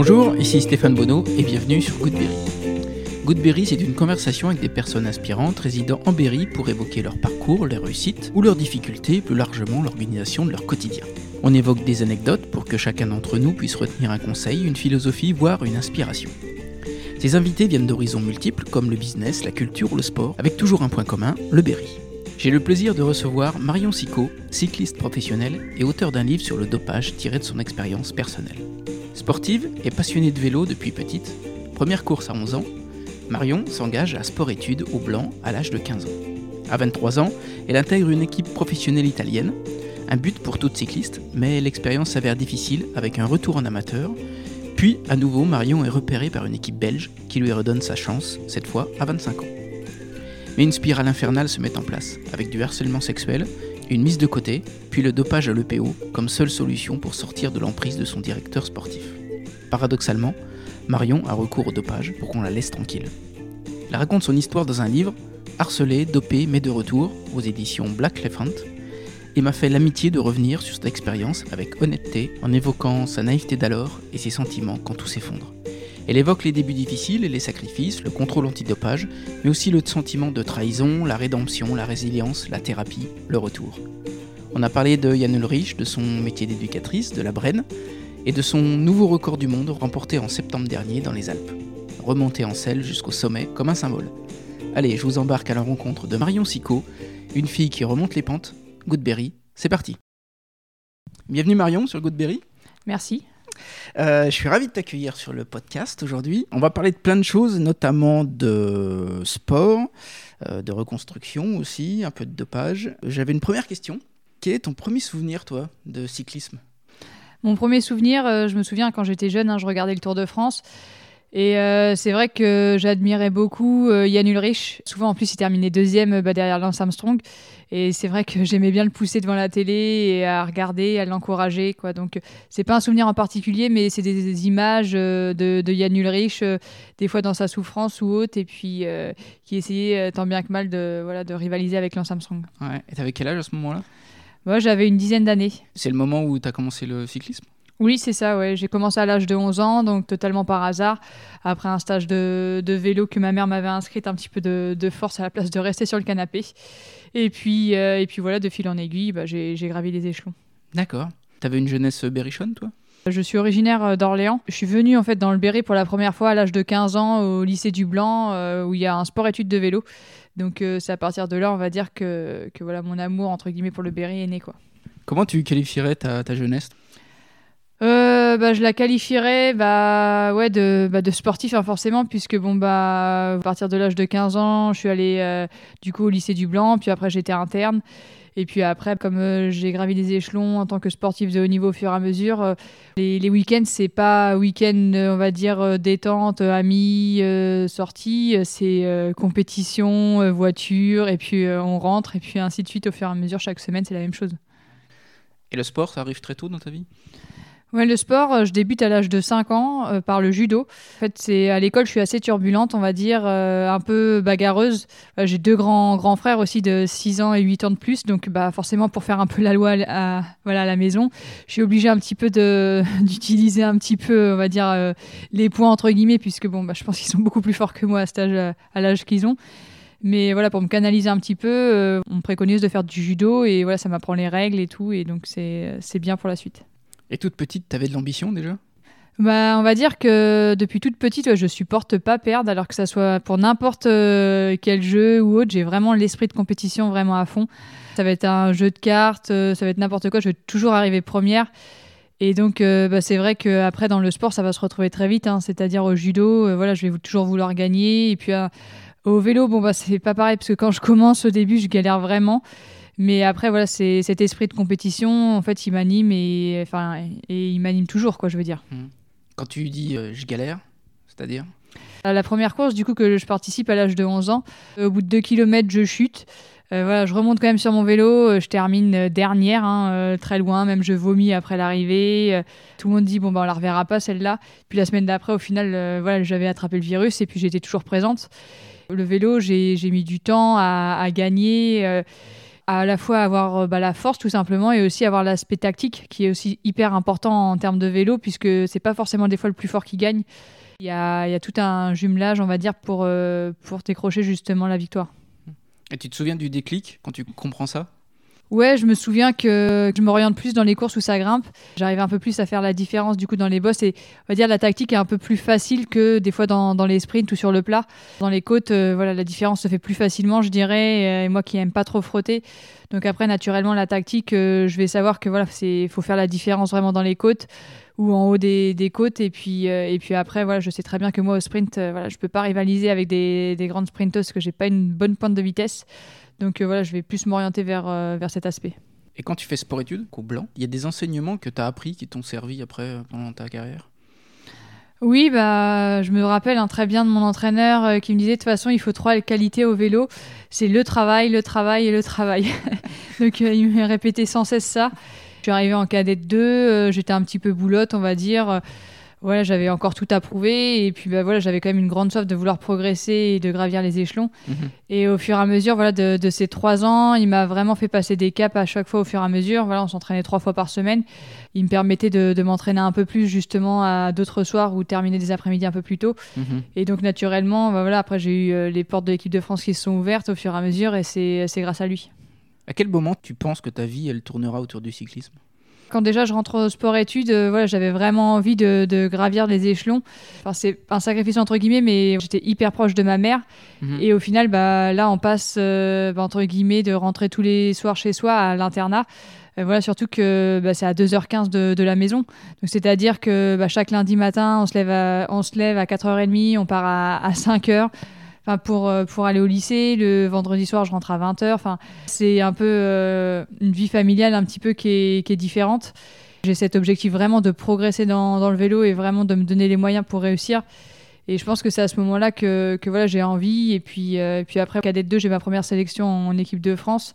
Bonjour, ici Stéphane Bonneau et bienvenue sur Goodberry. Goodberry, c'est une conversation avec des personnes inspirantes résidant en Berry pour évoquer leur parcours, leurs réussites ou leurs difficultés, plus largement l'organisation de leur quotidien. On évoque des anecdotes pour que chacun d'entre nous puisse retenir un conseil, une philosophie, voire une inspiration. Ces invités viennent d'horizons multiples comme le business, la culture ou le sport, avec toujours un point commun, le Berry. J'ai le plaisir de recevoir Marion Sicot, cycliste professionnelle et auteur d'un livre sur le dopage tiré de son expérience personnelle. Sportive et passionnée de vélo depuis petite, première course à 11 ans, Marion s'engage à sport-études au Blanc à l'âge de 15 ans. À 23 ans, elle intègre une équipe professionnelle italienne, un but pour toute cycliste, mais l'expérience s'avère difficile avec un retour en amateur. Puis, à nouveau, Marion est repérée par une équipe belge qui lui redonne sa chance, cette fois à 25 ans. Mais une spirale infernale se met en place, avec du harcèlement sexuel, une mise de côté, puis le dopage à l'EPO comme seule solution pour sortir de l'emprise de son directeur sportif. Paradoxalement, Marion a recours au dopage pour qu'on la laisse tranquille. Elle raconte son histoire dans un livre, Harcelée, dopée, mais de retour, aux éditions Black Elephant, et m'a fait l'amitié de revenir sur cette expérience avec honnêteté en évoquant sa naïveté d'alors et ses sentiments quand tout s'effondre. Elle évoque les débuts difficiles et les sacrifices, le contrôle antidopage, mais aussi le sentiment de trahison, la rédemption, la résilience, la thérapie, le retour. On a parlé de Yann Ulrich, de son métier d'éducatrice, de la Brenne, et de son nouveau record du monde remporté en septembre dernier dans les Alpes. Remonté en selle jusqu'au sommet comme un symbole. Allez, je vous embarque à la rencontre de Marion Sicot, une fille qui remonte les pentes. Goodberry, c'est parti. Bienvenue Marion sur Goodberry. Merci. Euh, je suis ravi de t'accueillir sur le podcast aujourd'hui. On va parler de plein de choses, notamment de sport, euh, de reconstruction aussi, un peu de dopage. J'avais une première question. Quel est ton premier souvenir, toi, de cyclisme? Mon premier souvenir, euh, je me souviens quand j'étais jeune, hein, je regardais le Tour de France. Et c'est vrai que j'admirais beaucoup Yann Ulrich. Souvent, en plus, il terminait deuxième bah, derrière Lance Armstrong. Et c'est vrai que j'aimais bien le pousser devant la télé et à regarder, à l'encourager. Quoi. Donc, c'est pas un souvenir en particulier, mais c'est des, images euh, de, de, Yann Ulrich, euh, des fois dans sa souffrance ou autre, et puis euh, qui essayait tant bien que mal de, voilà, de rivaliser avec Lance Armstrong. Ouais. Et t'avais quel âge à ce moment-là? Moi, j'avais une dizaine d'années. C'est le moment où tu as commencé le cyclisme? Oui, c'est ça, ouais. J'ai commencé à l'âge de 11 ans, donc totalement par hasard, après un stage de, de vélo que ma mère m'avait inscrite un petit peu de, de, force à la place de rester sur le canapé. Et puis, euh, et puis voilà, de fil en aiguille, bah, j'ai gravi les échelons. D'accord. T'avais une jeunesse berrichonne, toi? Je suis originaire euh, d'Orléans. Je suis venue en fait dans le Berry pour la première fois à l'âge de 15 ans au lycée du Blanc euh, où il y a un sport-études de vélo. Donc c'est à partir de là, on va dire que, que, voilà mon amour entre guillemets pour le Berry est né quoi. Comment tu qualifierais ta, ta jeunesse? Euh, bah, je la qualifierais bah, ouais, de, bah, de sportif hein, forcément, puisque bon, bah, à partir de l'âge de 15 ans, je suis allée euh, du coup au lycée du Blanc, puis après j'étais interne. Et puis après, comme euh, j'ai gravi des échelons en tant que sportif de haut niveau au fur et à mesure, les, les week-ends, c'est pas week-end, on va dire, détente, amis, sortie, c'est compétition, voiture, et puis on rentre, et puis ainsi de suite au fur et à mesure. Chaque semaine, c'est la même chose. Et le sport, ça arrive très tôt dans ta vie? Ouais, le sport, euh, je débute à l'âge de 5 ans euh, par le judo. En fait, c'est à l'école, je suis assez turbulente, on va dire, euh, un peu bagarreuse. J'ai deux grands grands frères aussi de 6 ans et 8 ans de plus, donc bah forcément pour faire un peu la loi à, voilà à la maison, je suis obligée un petit peu d'utiliser un petit peu, on va dire les points entre guillemets puisque bon bah je pense qu'ils sont beaucoup plus forts que moi à l'âge qu'ils ont. Mais voilà, pour me canaliser un petit peu, on me préconise de faire du judo et voilà, ça m'apprend les règles et tout, et donc c'est bien pour la suite. Et toute petite, t'avais de l'ambition déjà? Bah, on va dire que depuis toute petite, ouais, je supporte pas perdre, alors que ça soit pour n'importe euh, quel jeu ou autre, j'ai vraiment l'esprit de compétition vraiment à fond. Ça va être un jeu de cartes, euh, ça va être n'importe quoi, je vais toujours arriver première. Et donc, euh, bah, c'est vrai qu'après, dans le sport, ça va se retrouver très vite. Hein. C'est-à-dire au judo, voilà, je vais toujours vouloir gagner. Et puis au vélo, bon, bah, c'est pas pareil, parce que quand je commence au début, je galère vraiment. Mais après, voilà, c'est cet esprit de compétition, en fait, il m'anime et, enfin, et il m'anime toujours, quoi, je veux dire. Hmm. Quand tu dis euh, je galère, c'est-à-dire? La première course, du coup, que je participe à l'âge de 11 ans, euh, au bout de 2 km, je chute. Euh, voilà, je remonte quand même sur mon vélo, je termine dernière, hein, très loin, même je vomis après l'arrivée. tout le monde dit bon ben on la reverra pas celle-là. Puis la semaine d'après, au final, voilà, j'avais attrapé le virus et puis j'étais toujours présente. Le vélo, j'ai mis du temps à, à gagner. À la fois avoir bah, la force tout simplement et aussi avoir l'aspect tactique qui est aussi hyper important en termes de vélo puisque c'est pas forcément des fois le plus fort qui gagne. Il y a, tout un jumelage, on va dire, pour, pour décrocher justement la victoire. Et tu te souviens du déclic quand tu comprends ça? Ouais, je me souviens que je m'oriente plus dans les courses où ça grimpe. J'arrive un peu plus à faire la différence du coup dans les bosses et on va dire la tactique est un peu plus facile que des fois dans, les sprints ou sur le plat. Dans les côtes, euh, voilà, la différence se fait plus facilement, je dirais. Et moi qui aime pas trop frotter, donc après naturellement la tactique, euh, je vais savoir que voilà, c'est faut faire la différence vraiment dans les côtes ou en haut des, côtes et puis euh, et puis après voilà, je sais très bien que moi au sprint, voilà, je peux pas rivaliser avec des, des grandes sprinteuses parce que j'ai pas une bonne pointe de vitesse. Donc euh, voilà, je vais plus m'orienter vers, euh, vers cet aspect. Et quand tu fais sport-études au blanc, il y a des enseignements que tu as appris qui t'ont servi après euh, pendant ta carrière? Oui, bah, je me rappelle hein, très bien de mon entraîneur qui me disait de toute façon, il faut trois qualités au vélo. C'est le travail, le travail et le travail. Donc, il me répétait sans cesse ça. Je suis arrivée en cadette 2, j'étais un petit peu boulotte, on va dire voilà, j'avais encore tout à prouver et puis bah, voilà, j'avais quand même une grande soif de vouloir progresser et de gravir les échelons. Mhm. Et au fur et à mesure, voilà, de, ces trois ans, il m'a vraiment fait passer des caps à chaque fois au fur et à mesure. Voilà, on s'entraînait trois fois par semaine. Il me permettait de, m'entraîner un peu plus justement à d'autres soirs ou terminer des après-midi un peu plus tôt. Mhm. Et donc naturellement, bah, voilà, après j'ai eu euh, les portes de l'équipe de France qui se sont ouvertes au fur et à mesure et c'est grâce à lui. À quel moment tu penses que ta vie elle tournera autour du cyclisme? Quand déjà je rentre au sport-études, euh, voilà, j'avais vraiment envie de, gravir les échelons. Enfin, c'est un sacrifice entre guillemets, mais j'étais hyper proche de ma mère. Mhm. Et au final, bah, là, on passe euh, bah, entre guillemets de rentrer tous les soirs chez soi à l'internat. Euh, voilà, surtout que bah, c'est à 2h15 de, la maison. Donc, c'est-à-dire que bah, chaque lundi matin, on se lève à, on se lève à 4h30, on part à, à 5h pour, euh, pour aller au lycée. Le vendredi soir, je rentre à 20h. Enfin, c'est un peu euh, une vie familiale un petit peu qui est, qui est différente. J'ai cet objectif vraiment de progresser dans, dans, le vélo et vraiment de me donner les moyens pour réussir. Et je pense que c'est à ce moment-là que, que voilà, j'ai envie. Et puis, euh, puis après, cadet 2, j'ai ma première sélection en équipe de France.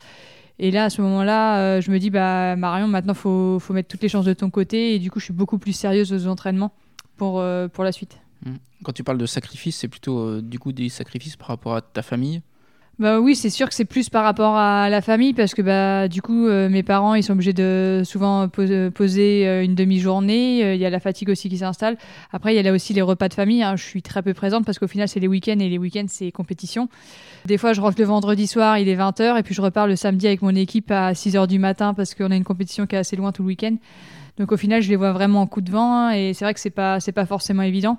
Et là, à ce moment-là, je me dis, bah, Marion, maintenant, il faut, faut mettre toutes les chances de ton côté. Et du coup, je suis beaucoup plus sérieuse aux entraînements pour, pour la suite. Mmh. Quand tu parles de sacrifice, c'est plutôt euh, du coup des sacrifices par rapport à ta famille bah oui, c'est sûr que c'est plus par rapport à la famille parce que bah du coup euh, mes parents ils sont obligés de souvent poser euh, une demi-journée. Il y a la fatigue aussi qui s'installe. Après il y a là aussi les repas de famille. Hein. Je suis très peu présente parce qu'au final c'est les week-ends et les week-ends c'est compétition. Des fois je rentre le vendredi soir, il est 20h et puis je repars le samedi avec mon équipe à 6h du matin parce qu'on a une compétition qui est assez loin tout le week-end. Donc au final je les vois vraiment en coup de vent et c'est vrai que c'est pas c'est pas forcément évident.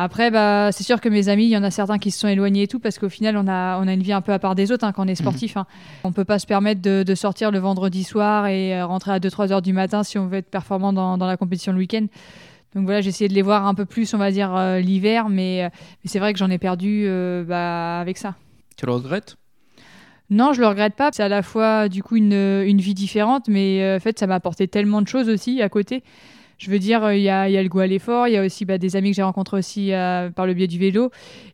Après, bah, c'est sûr que mes amis, il y en a certains qui se sont éloignés et tout, parce qu'au final, on a, on a une vie un peu à part des autres hein, quand on est sportif. On hein. On peut pas se permettre de, sortir le vendredi soir et euh, rentrer à 2-3 heures du matin si on veut être performant dans, la compétition le week-end. Donc voilà, j'ai essayé de les voir un peu plus, on va dire, euh, l'hiver, mais, euh, mais c'est vrai que j'en ai perdu bah, avec ça. Tu le regrettes? Non, je le regrette pas. C'est à la fois du coup une, une vie différente, mais en fait, ça m'a apporté tellement de choses aussi à côté je veux dire, il y a, le goût à l'effort, il y a aussi bah, des amis que j'ai rencontrés aussi euh, par le biais du vélo.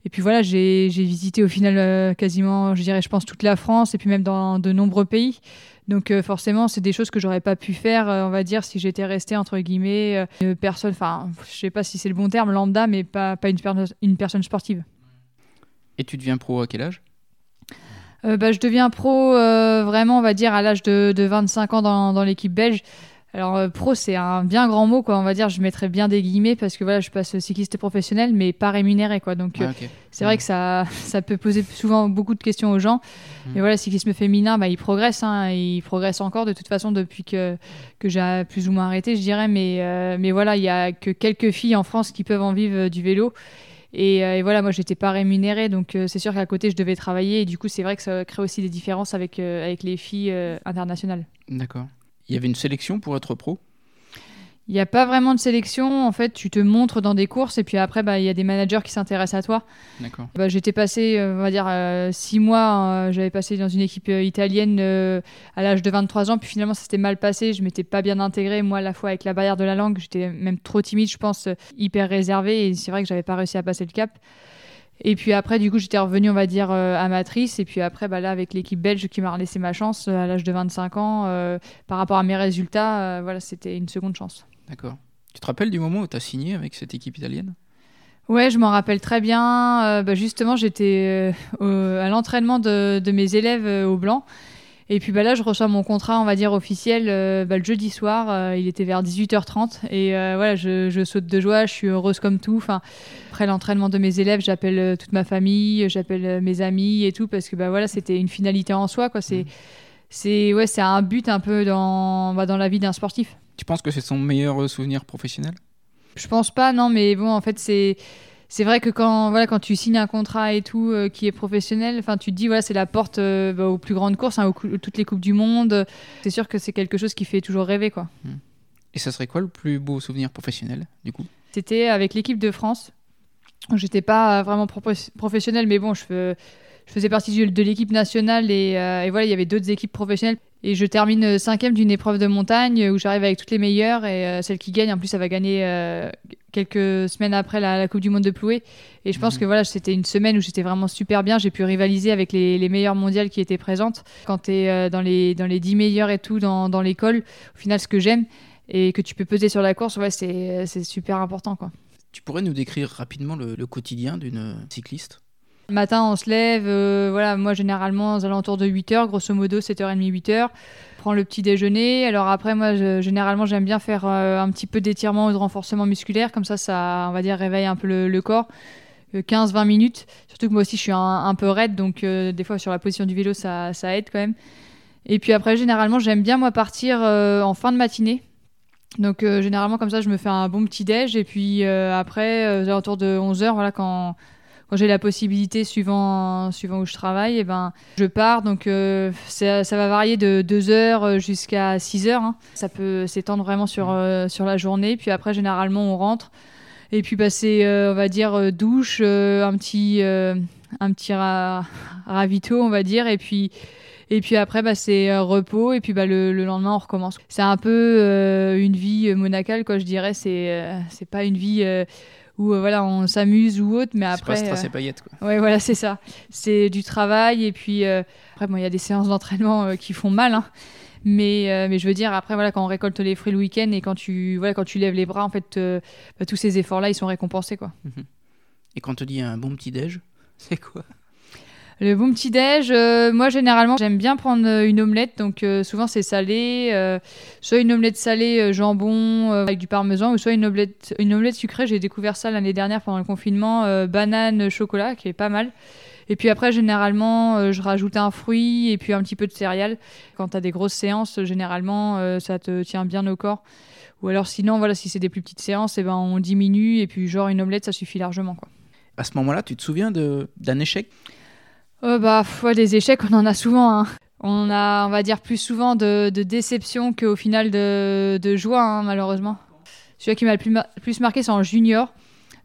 Et puis voilà, j'ai visité au final euh, quasiment, je dirais, je pense toute la France et puis même dans de nombreux pays. Donc euh, forcément, c'est des choses que j'aurais pas pu faire, on va dire, si j'étais restée entre guillemets une personne, enfin, je sais pas si c'est le bon terme, lambda, mais pas, pas une, une personne sportive. Et tu deviens pro à quel âge? Bah, je deviens pro vraiment, on va dire, à l'âge de, de, 25 ans dans, dans l'équipe belge. Alors euh, pro c'est un bien grand mot quoi. On va dire je mettrais bien des guillemets parce que voilà je passe cycliste professionnel mais pas rémunéré quoi. Donc euh, c'est vrai que ça ça peut poser souvent beaucoup de questions aux gens. Mmh. mais voilà cyclisme féminin bah il progresse hein, il progresse encore de toute façon depuis que que j'ai plus ou moins arrêté je dirais. Mais euh, mais voilà il y a que quelques filles en France qui peuvent en vivre du vélo. Et, et, voilà, moi, j'étais pas rémunérée, donc c'est sûr qu'à côté, je devais travailler. Et du coup, c'est vrai que ça crée aussi des différences avec, avec les filles internationales. D'accord. Il y avait une sélection pour être pro? Il n'y a pas vraiment de sélection. En fait, tu te montres dans des courses et puis après, bah, il y a des managers qui s'intéressent à toi. D'accord. Bah, j'étais passé, euh, on va dire, euh, six mois. Euh, j'avais passé dans une équipe italienne à l'âge de 23 ans. Puis finalement, ça s'était mal passé. Je m'étais pas bien intégrée. Moi, à la fois avec la barrière de la langue, j'étais même trop timide, je pense, hyper réservée. Et c'est vrai que j'avais pas réussi à passer le cap. Et puis après, du coup, j'étais revenue, on va dire, euh, amatrice. Et puis après, bah, là, avec l'équipe belge qui m'a laissé ma chance euh, à l'âge de 25 ans, euh, par rapport à mes résultats, voilà, c'était une seconde chance. D'accord. Tu te rappelles du moment où tu as signé avec cette équipe italienne? Ouais, je m'en rappelle très bien. Bah, justement, j'étais à l'entraînement de, de, mes élèves au Blanc. Et puis bah, là, je reçois mon contrat, on va dire, officiel euh, bah, le jeudi soir. euh, il était vers 18h30. Et euh, voilà, je, je saute de joie, je suis heureuse comme tout. Enfin, après l'entraînement de mes élèves, j'appelle toute ma famille, j'appelle mes amis et tout, parce que bah, voilà, c'était une finalité en soi. Quoi. C'est, c'est, ouais, c'est un but un peu dans, bah, dans la vie d'un sportif. Tu penses que c'est son meilleur souvenir professionnel? Je pense pas, non, mais bon, en fait, c'est. C'est vrai que quand, voilà, quand tu signes un contrat et tout euh, qui est professionnel, enfin, tu te dis voilà, c'est la porte euh, bah, aux plus grandes courses, hein, aux cou- toutes les coupes du monde. C'est sûr que c'est quelque chose qui fait toujours rêver, quoi. Et ça serait quoi le plus beau souvenir professionnel, du coup? C'était avec l'équipe de France. J'étais pas vraiment propo- professionnelle, mais bon, je, fais- je faisais partie de l'équipe nationale et, euh, et voilà, il y avait d'autres équipes professionnelles. Et je termine cinquième d'une épreuve de montagne où j'arrive avec toutes les meilleures et euh, celle qui gagne, en plus, ça va gagner euh, quelques semaines après la, la Coupe du Monde de Ploué. Et je pense Mhm. que voilà, c'était une semaine où j'étais vraiment super bien. J'ai pu rivaliser avec les, les meilleures mondiales qui étaient présentes. Quand tu es dans les, dans les 10 meilleures et tout dans, dans l'école, au final, ce que j'aime et que tu peux peser sur la course, ouais, c'est c'est super important. Quoi. Tu pourrais nous décrire rapidement le, le quotidien d'une euh, cycliste? Le matin, on se lève, euh, voilà, moi généralement aux alentours de 8h, grosso modo 7h30, 8h. Prends le petit déjeuner. Alors après, moi généralement j'aime bien faire euh, un petit peu d'étirement ou de renforcement musculaire, comme ça, ça, on va dire, réveille un peu le, corps. Euh, 15-20 minutes. Surtout que moi aussi je suis un, peu raide, donc euh, des fois sur la position du vélo, ça, aide quand même. Et puis après, généralement, j'aime bien moi partir euh, en fin de matinée. Donc euh, généralement comme ça, je me fais un bon petit déj et puis euh, après, euh, aux alentours de 11h, voilà, quand, quand j'ai la possibilité, suivant, suivant où je travaille, et ben, je pars. Donc euh, ça, ça va varier de 2h jusqu'à 6h. Ça peut s'étendre vraiment sur, euh, sur la journée. Puis après, généralement, on rentre. Et puis bah, c'est, euh, on va dire, euh, douche, un petit, un petit ra- ravito, on va dire. Et puis... Et puis après, bah, c'est repos. Et puis bah, le, le lendemain, on recommence. C'est un peu euh, une vie monacale, quoi, je dirais. C'est euh, c'est pas une vie euh, où euh, voilà, on s'amuse ou autre. Mais C'est après. pas strass euh, et paillettes, quoi. Ouais, voilà, c'est ça. C'est du travail. Et puis euh, après, bon, il y a des séances d'entraînement euh, qui font mal. hein. Mais, euh, mais je veux dire, après, voilà, quand on récolte les fruits le week-end et quand tu, voilà, quand tu lèves les bras, en fait, euh, bah, tous ces efforts-là, ils sont récompensés, quoi. Et quand on te dit un bon petit déj, c'est quoi? Le bon petit déj, euh, moi généralement j'aime bien prendre euh, une omelette, donc euh, souvent c'est salé, soit une omelette salée jambon avec du parmesan, ou soit une omelette, une omelette sucrée. J'ai découvert ça l'année dernière pendant le confinement, banane chocolat, qui est pas mal. Et puis après généralement je rajoute un fruit et puis un petit peu de céréales. Quand tu as des grosses séances, généralement ça te tient bien au corps. Ou alors sinon voilà si c'est des plus petites séances, et ben on diminue et puis genre une omelette ça suffit largement quoi. À ce moment-là, tu te souviens d'un échec? Euh, bah, des échecs, on en a souvent. hein. On a, on va dire, plus souvent de, de déception qu'au final de, de joie, hein, malheureusement. Celui qui m'a le plus, ma- plus marqué, c'est en junior.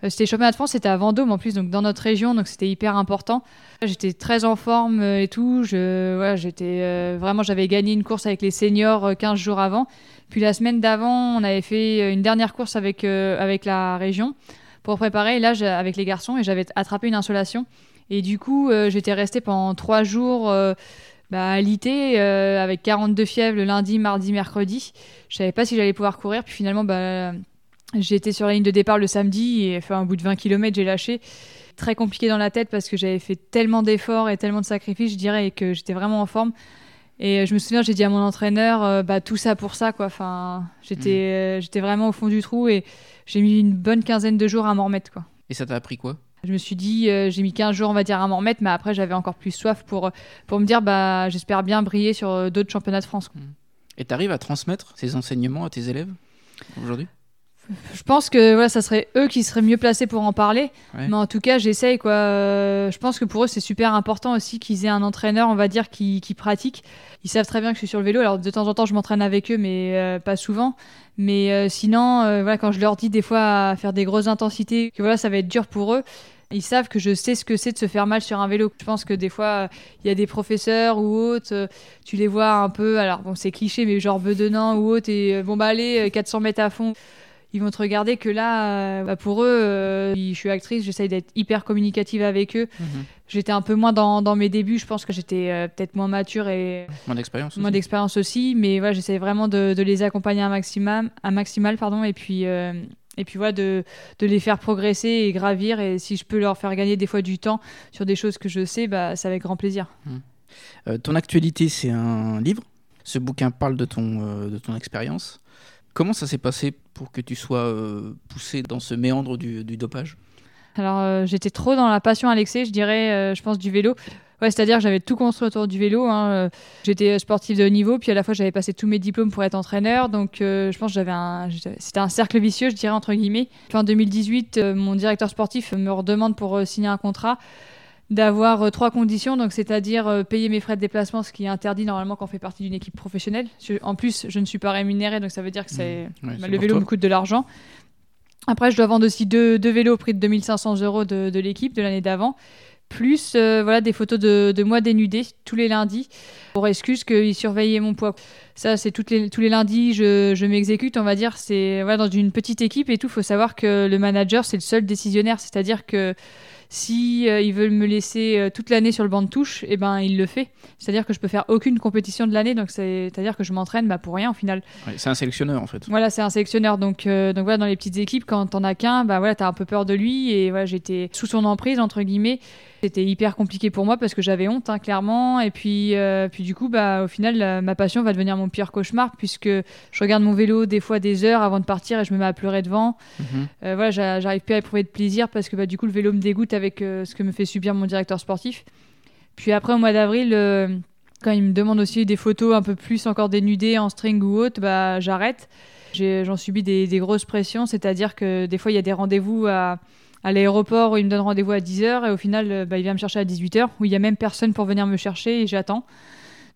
Euh, c'était les championnats de France, c'était à Vendôme en plus, donc dans notre région, donc c'était hyper important. J'étais très en forme euh, et tout. Je, j'étais euh, vraiment, j'avais gagné une course avec les seniors euh, 15 jours avant. Puis la semaine d'avant, on avait fait euh, une dernière course avec, euh, avec la région pour préparer. Et là, avec les garçons, et j'avais attrapé une insolation. Et du coup, euh, j'étais restée pendant trois jours euh, bah, alitée, euh, avec 42 fièvres le lundi, mardi, mercredi. Je savais pas si j'allais pouvoir courir. Puis finalement, bah, j'étais sur la ligne de départ le samedi et enfin, au bout de 20 km, j'ai lâché. Très compliqué dans la tête parce que j'avais fait tellement d'efforts et tellement de sacrifices, je dirais, et que j'étais vraiment en forme. Et je me souviens, j'ai dit à mon entraîneur, euh, bah, tout ça pour ça, quoi. Enfin, j'étais, euh, j'étais vraiment au fond du trou et j'ai mis une bonne quinzaine de jours à m'en remettre, quoi. Et ça t'a appris quoi? Je me suis dit, euh, j'ai mis 15 jours, on va dire, à m'en remettre, mais après, j'avais encore plus soif pour, pour me dire, bah, j'espère bien briller sur euh, d'autres championnats de France. quoi. Et t'arrives à transmettre ces enseignements à tes élèves aujourd'hui? Je pense que voilà, ça serait eux qui seraient mieux placés pour en parler, Ouais. mais en tout cas, j'essaye. quoi. Euh, je pense que pour eux, c'est super important aussi qu'ils aient un entraîneur, on va dire, qui, qui pratique. Ils savent très bien que je suis sur le vélo, alors de temps en temps, je m'entraîne avec eux, mais euh, pas souvent. Mais euh, sinon, voilà, quand je leur dis des fois à faire des grosses intensités, que voilà, ça va être dur pour eux, ils savent que je sais ce que c'est de se faire mal sur un vélo. Je pense que des fois, il y a des professeurs ou autres, tu les vois un peu, alors bon, c'est cliché, mais genre bedonnant ou autre, et bon, bah allez, euh, 400 mètres à fond. Ils vont te regarder que là, euh, bah, pour eux, euh, je suis actrice, j'essaye d'être hyper communicative avec eux. Mhm. J'étais un peu moins dans, dans mes débuts, je pense que j'étais euh, peut-être moins mature et Moins d'expérience moins aussi d'expérience aussi, mais voilà, j'essaie vraiment de, de les accompagner un maximum, un maximal, pardon, et puis euh, et puis voilà, de, de les faire progresser et gravir, et si je peux leur faire gagner des fois du temps sur des choses que je sais, bah, c'est avec grand plaisir. Euh, ton actualité, c'est un livre. Ce bouquin parle de ton, de ton expérience. Comment ça s'est passé pour que tu sois euh, poussé dans ce méandre du, dopage? Alors, euh, j'étais trop dans la passion l'excès, je dirais, euh, je pense, du vélo. Ouais, c'est-à-dire j'avais tout construit autour du vélo. hein, J'étais sportif de haut niveau, puis à la fois j'avais passé tous mes diplômes pour être entraîneur. Donc je pense que j'avais c'était un cercle vicieux, je dirais entre guillemets. Puis en 2018, euh, mon directeur sportif me redemande pour signer un contrat d'avoir euh, trois conditions, donc c'est-à-dire euh, payer mes frais de déplacement, ce qui est interdit normalement quand on fait partie d'une équipe professionnelle. En plus, je ne suis pas rémunéré, donc ça veut dire que c'est Ouais, c'est le vélo me coûte de l'argent. Après, je dois vendre aussi deux, deux vélos au prix de 2500 euros de, de l'équipe de l'année d'avant. Plus euh, voilà, des photos de, de moi dénudée tous les lundis pour excuse qu'ils surveillaient mon poids. Ça, c'est les, tous les lundis, je, je m'exécute, on va dire. C'est voilà, dans une petite équipe et tout. Il faut savoir que le manager, c'est le seul décisionnaire. C'est-à-dire que si euh, ils veulent me laisser euh, toute l'année sur le banc de touche, eh ben, il le fait. C'est-à-dire que je peux faire aucune compétition de l'année. Donc, c'est- c'est-à-dire que je m'entraîne bah, pour rien au final. Ouais, c'est un sélectionneur en fait. Voilà, c'est un sélectionneur. Donc, euh, donc voilà, dans les petites équipes, quand t'en as qu'un, bah voilà, t'as un peu peur de lui. Et voilà, j'étais sous son emprise, entre guillemets. C'était hyper compliqué pour moi parce que j'avais honte, hein, clairement. Et puis, euh, puis du coup, bah, au final, la- ma passion va devenir mon pire cauchemar puisque je regarde mon vélo des fois des heures avant de partir et je me mets à pleurer devant. Mhm. Euh, voilà, j'a- j'arrive plus à éprouver de plaisir parce que bah, du coup, le vélo me dégoûte avec euh, ce que me fait subir mon directeur sportif. Puis après, au mois d'avril, quand il me demande aussi des photos un peu plus encore dénudées en string ou autre, bah, j'arrête. J'en subis des, des grosses pressions, c'est-à-dire que des fois, il y a des rendez-vous à, à l'aéroport où il me donne rendez-vous à 10h et au final, euh, bah, il vient me chercher à 18h où il n'y a même personne pour venir me chercher et j'attends.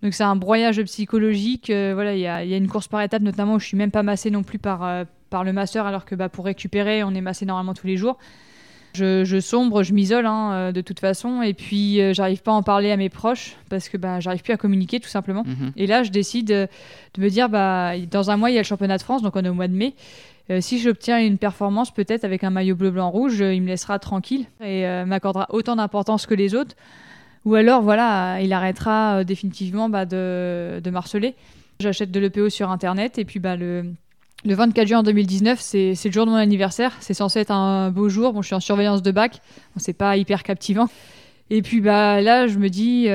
Donc c'est un broyage psychologique. euh, voilà, il y a, il y a une course par étapes, notamment où je suis même pas massée non plus par, euh, par le masseur, alors que bah, pour récupérer, on est massé normalement tous les jours. Je, je sombre, je m'isole hein, de toute façon, et puis euh, j'arrive pas à en parler à mes proches parce que bah, j'arrive plus à communiquer tout simplement. Mhm. Et là, je décide de me dire, bah, dans un mois, il y a le championnat de France, donc on est au mois de mai. Euh, si j'obtiens une performance, peut-être avec un maillot bleu, blanc, rouge, euh, il me laissera tranquille et euh, m'accordera autant d'importance que les autres. Ou alors, voilà, il arrêtera définitivement bah, de, de marceler. J'achète de l'EPO sur Internet et puis bah, le, le 24 juin 2019, c'est le jour de mon anniversaire. C'est censé être un beau jour. Bon, je suis en surveillance de bac. Bon, c'est pas hyper captivant. Et puis bah, là, je me dis,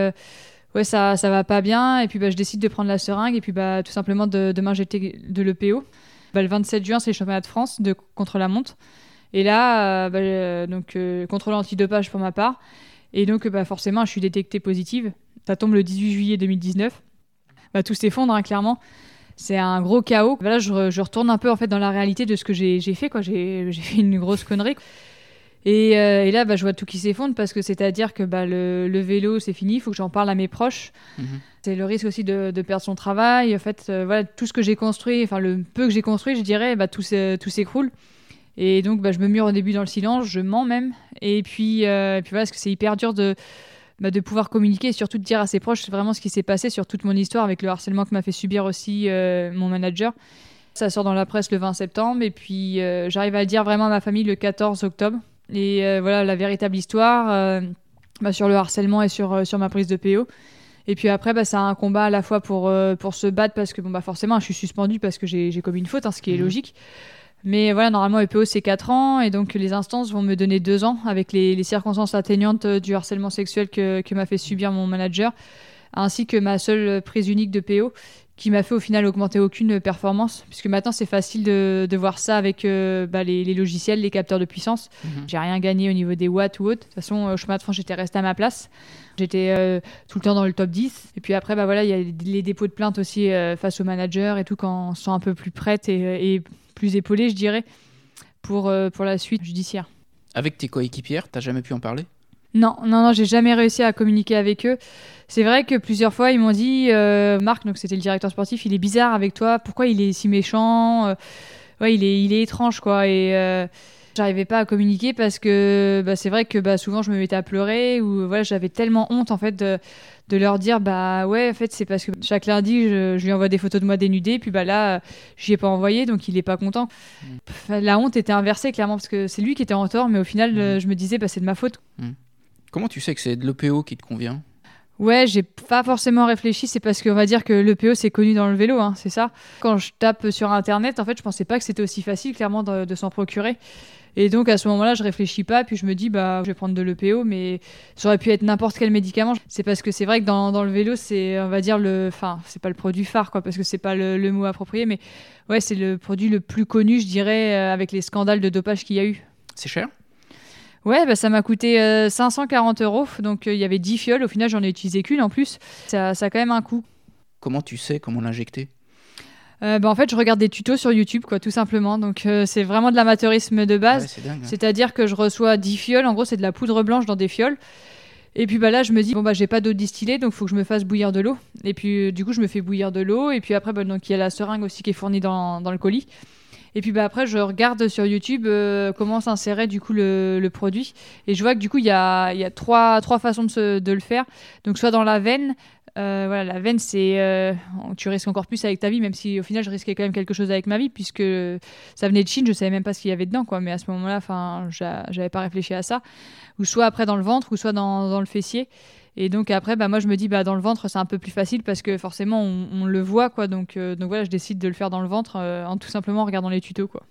ouais, ça, ça va pas bien. Et puis je décide de prendre la seringue et puis tout simplement de, de m'injecter de l'EPO. Bah, le 27 juin, c'est le championnat de France de contre la montre. Et là, euh, bah, euh, donc euh, contrôle antidopage pour ma part. Et donc, bah, forcément, je suis détectée positive. Ça tombe le 18 juillet 2019. Bah, tout s'effondre, hein, clairement. C'est un gros chaos. Là, je, re- je retourne un peu en fait dans la réalité de ce que j'ai fait. j'ai fait une grosse connerie. Et, euh, et là, bah, je vois tout qui s'effondre parce que c'est-à-dire que bah, le, le vélo, c'est fini. Il faut que j'en parle à mes proches. Mhm. C'est le risque aussi de, de perdre son travail. En fait, euh, voilà, tout ce que j'ai construit, enfin le peu que j'ai construit, je dirais, bah, tout s'é- tout s'écroule. Et donc, bah, je me mure au début dans le silence, je mens même. Et puis, euh, et puis voilà, parce que c'est hyper dur de, bah, de pouvoir communiquer et surtout de dire à ses proches vraiment ce qui s'est passé sur toute mon histoire avec le harcèlement que m'a fait subir aussi euh, mon manager. Ça sort dans la presse le 20 septembre et puis euh, j'arrive à le dire vraiment à ma famille le 14 octobre. Et euh, voilà la véritable histoire euh, bah, sur le harcèlement et sur, euh, sur ma prise de PO. Et puis après, bah, c'est un combat à la fois pour, pour se battre parce que bon, bah, forcément, je suis suspendue parce que j'ai commis une faute, hein, ce qui est Mhm. logique. Mais voilà, normalement, EPO, c'est 4 ans. Et donc, les instances vont me donner 2 ans avec les, les circonstances atteignantes du harcèlement sexuel que, que m'a fait subir mon manager, ainsi que ma seule prise unique de PO, qui m'a fait au final augmenter aucune performance. Puisque maintenant, c'est facile de, de voir ça avec euh, bah, les, les logiciels, les capteurs de puissance. Mhm. J'ai rien gagné au niveau des watts ou autre. De toute façon, au chemin de France, j'étais restée à ma place. J'étais euh, tout le temps dans le top 10. Et puis après, bah voilà, il y a les dépôts de plainte aussi euh, face au manager et tout quand on se sent un peu plus prête et, et plus épaulée, je dirais, pour, euh, pour la suite judiciaire. Avec tes coéquipières, t'as jamais pu en parler? Non, non, non, j'ai jamais réussi à communiquer avec eux. C'est vrai que plusieurs fois, ils m'ont dit, euh, Marc, donc c'était le directeur sportif, il est bizarre avec toi. Pourquoi il est si méchant Euh, Ouais, il est, il est étrange, quoi. Et euh, j'arrivais pas à communiquer parce que bah, c'est vrai que bah, souvent je me mettais à pleurer ou voilà, j'avais tellement honte en fait de, de leur dire bah ouais, en fait c'est parce que chaque lundi je, je lui envoie des photos de moi dénudée, puis bah là j'y ai pas envoyé donc il est pas content. Enfin, la honte était inversée clairement parce que c'est lui qui était en tort, mais au final euh, je me disais bah c'est de ma faute. Comment tu sais que c'est de l'EPO qui te convient? Ouais, j'ai pas forcément réfléchi, c'est parce qu'on va dire que l'EPO c'est connu dans le vélo, hein, c'est ça? Quand je tape sur internet, en fait, je pensais pas que c'était aussi facile, clairement, de, de s'en procurer. Et donc à ce moment-là, je réfléchis pas, puis je me dis, bah, je vais prendre de l'EPO, mais ça aurait pu être n'importe quel médicament. C'est parce que c'est vrai que dans, dans le vélo, c'est, on va dire, le. Enfin, c'est pas le produit phare, quoi, parce que c'est pas le, le, mot approprié, mais ouais, c'est le produit le plus connu, je dirais, euh, avec les scandales de dopage qu'il y a eu. C'est cher? Ouais, bah, ça m'a coûté euh, 540 euros. Donc euh, il y avait 10 fioles. Au final, j'en ai utilisé qu'une en plus. Ça, ça, a quand même un coût. Comment tu sais comment l'injecter? Euh, bah, en fait, je regarde des tutos sur YouTube, quoi, tout simplement. Donc, euh, c'est vraiment de l'amateurisme de base. Ouais, hein. C'est-à-dire que je reçois 10 fioles. En gros, c'est de la poudre blanche dans des fioles. Et puis bah là, je me dis, bon, bah, j'ai pas d'eau distillée, donc faut que je me fasse bouillir de l'eau. Et puis, du coup, je me fais bouillir de l'eau. Et puis après, bah, donc il y a la seringue aussi qui est fournie dans, dans le colis. Et puis bah, après, je regarde sur YouTube euh, comment s'insérer du coup le, le, produit. Et je vois que du coup, il y a, y a trois, trois façons de, se, de, le faire. Donc, soit dans la veine. Euh, voilà, la veine, c'est. Euh, tu risques encore plus avec ta vie, même si au final, je risquais quand même quelque chose avec ma vie, puisque ça venait de Chine, je savais même pas ce qu'il y avait dedans, quoi. Mais à ce moment-là, j'avais pas réfléchi à ça. Ou soit après dans le ventre, ou soit dans, dans le fessier. Et donc après, bah, moi je me dis, bah, dans le ventre, c'est un peu plus facile parce que forcément, on, le voit. quoi. Donc, euh, donc voilà, je décide de le faire dans le ventre en tout simplement en regardant les tutos. quoi.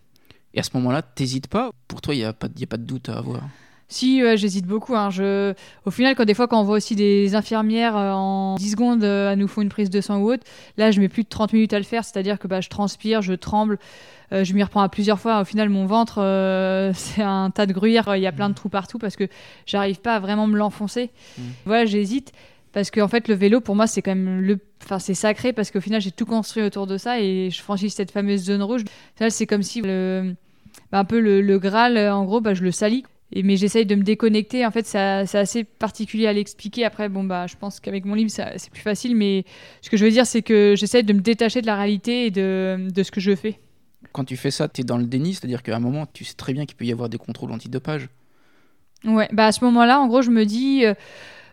Et à ce moment-là, t'hésites pas? Pour toi, il n'y a, a pas de doute à avoir si, ouais, j'hésite beaucoup. Hein. Je... Au final, quand des fois, quand on voit aussi des infirmières euh, en 10 secondes euh, à nous font une prise de sang ou autre, là, je mets plus de 30 minutes à le faire. C'est-à-dire que bah, je transpire, je tremble, euh, je m'y reprends à plusieurs fois. Au final, mon ventre, euh, c'est un tas de gruyère. Il y a plein de trous partout parce que j'arrive pas à vraiment me l'enfoncer. Mmh. Voilà, j'hésite. Parce qu'en en fait, le vélo, pour moi, c'est quand même le. Enfin, c'est sacré parce qu'au final, j'ai tout construit autour de ça et je franchis cette fameuse zone rouge. C'est comme si le. Bah, un peu le, le Graal, en gros, bah, je le salis. Et, mais j'essaye de me déconnecter. En fait, c'est assez particulier à l'expliquer. Après, bon, bah, je pense qu'avec mon livre, c'est plus facile. Mais ce que je veux dire, c'est que j'essaye de me détacher de la réalité et de, de ce que je fais. Quand tu fais ça, tu es dans le déni, c'est-à-dire qu'à un moment, tu sais très bien qu'il peut y avoir des contrôles antidopage. Ouais, bah à ce moment-là, en gros, je me dis, euh,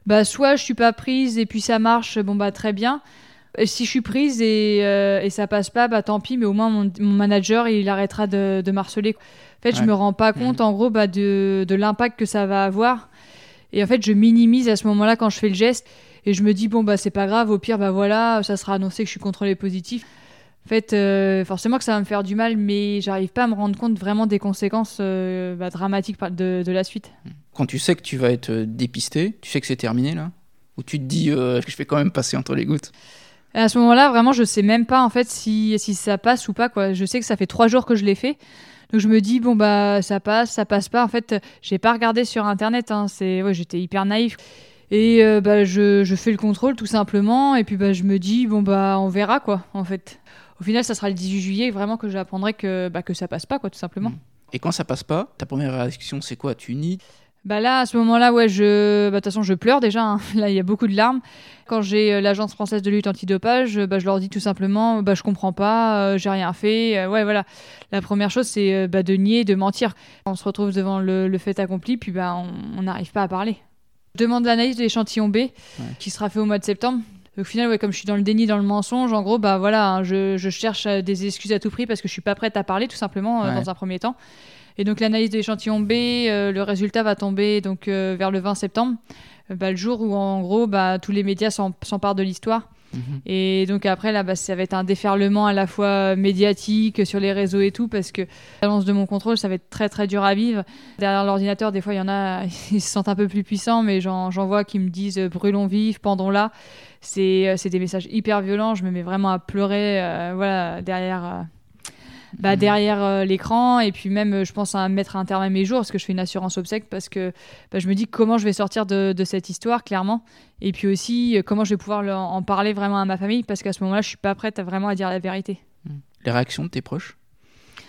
bah soit je suis pas prise et puis ça marche, bon bah très bien. Si je suis prise et, euh, et ça passe pas, bah tant pis, mais au moins mon, mon manager il arrêtera de, de m'harceler. En fait, ouais. je me rends pas compte, mmh. en gros, bah, de, de l'impact que ça va avoir. Et en fait, je minimise à ce moment-là quand je fais le geste. Et je me dis, bon, bah, c'est pas grave, au pire, bah voilà, ça sera annoncé que je suis contrôlé positif. En fait, euh, forcément que ça va me faire du mal, mais j'arrive pas à me rendre compte vraiment des conséquences euh, bah, dramatiques de, de, la suite. Quand tu sais que tu vas être dépisté, tu sais que c'est terminé là? Ou tu te dis euh, je vais quand même passer entre les gouttes? Et à ce moment-là, vraiment, je sais même pas en fait si, si ça passe ou pas. Je sais que ça fait trois jours que je l'ai fait. Donc je me dis bon bah ça passe, ça passe pas. En fait, j'ai pas regardé sur internet. Hein. C'est ouais, j'étais hyper naïf. Et euh, bah je, je, fais le contrôle tout simplement. Et puis bah je me dis bon bah on verra quoi. En fait, au final ça sera le 18 juillet vraiment que j'apprendrai que bah que ça passe pas quoi tout simplement. Et quand ça passe pas, ta première réaction c'est quoi? Tu nies? Bah là, à ce moment-là, ouais, je, bah, de toute façon, je pleure déjà. Hein. Là, il y a beaucoup de larmes. Quand j'ai euh, l'agence française de lutte antidopage, bah, je leur dis tout simplement, bah, je comprends pas, euh, j'ai rien fait. Euh, ouais, voilà. La première chose, c'est bah, de nier, de mentir. On se retrouve devant le, le fait accompli, puis bah, on n'arrive pas à parler. Je demande l'analyse de l'échantillon B, ouais. qui sera fait au mois de septembre. Au final, ouais, comme je suis dans le déni, dans le mensonge, en gros, bah voilà, hein, je, je, cherche des excuses à tout prix parce que je suis pas prête à parler, tout simplement, ouais. dans un premier temps. Et donc l'analyse de l'échantillon B, euh, le résultat va tomber donc euh, vers le 20 septembre, euh, bah, le jour où en gros bah, tous les médias s'emparent de l'histoire. Mmh. Et donc après là, bah, ça va être un déferlement à la fois médiatique sur les réseaux et tout parce que l'annonce de mon contrôle, ça va être très très dur à vivre. Derrière l'ordinateur, des fois il y en a, ils se sentent un peu plus puissants, mais j'en vois qui me disent brûlons vif, pendons là. C'est des messages hyper violents. Je me mets vraiment à pleurer, euh, voilà, derrière bah, mmh. derrière euh, l'écran et puis même je pense à mettre un terme à mes jours parce que je fais une assurance obsèque parce que bah, je me dis comment je vais sortir de, de, cette histoire clairement et puis aussi euh, comment je vais pouvoir en parler vraiment à ma famille parce qu'à ce moment-là je suis pas prête à vraiment à dire la vérité. Mmh. Les réactions de tes proches?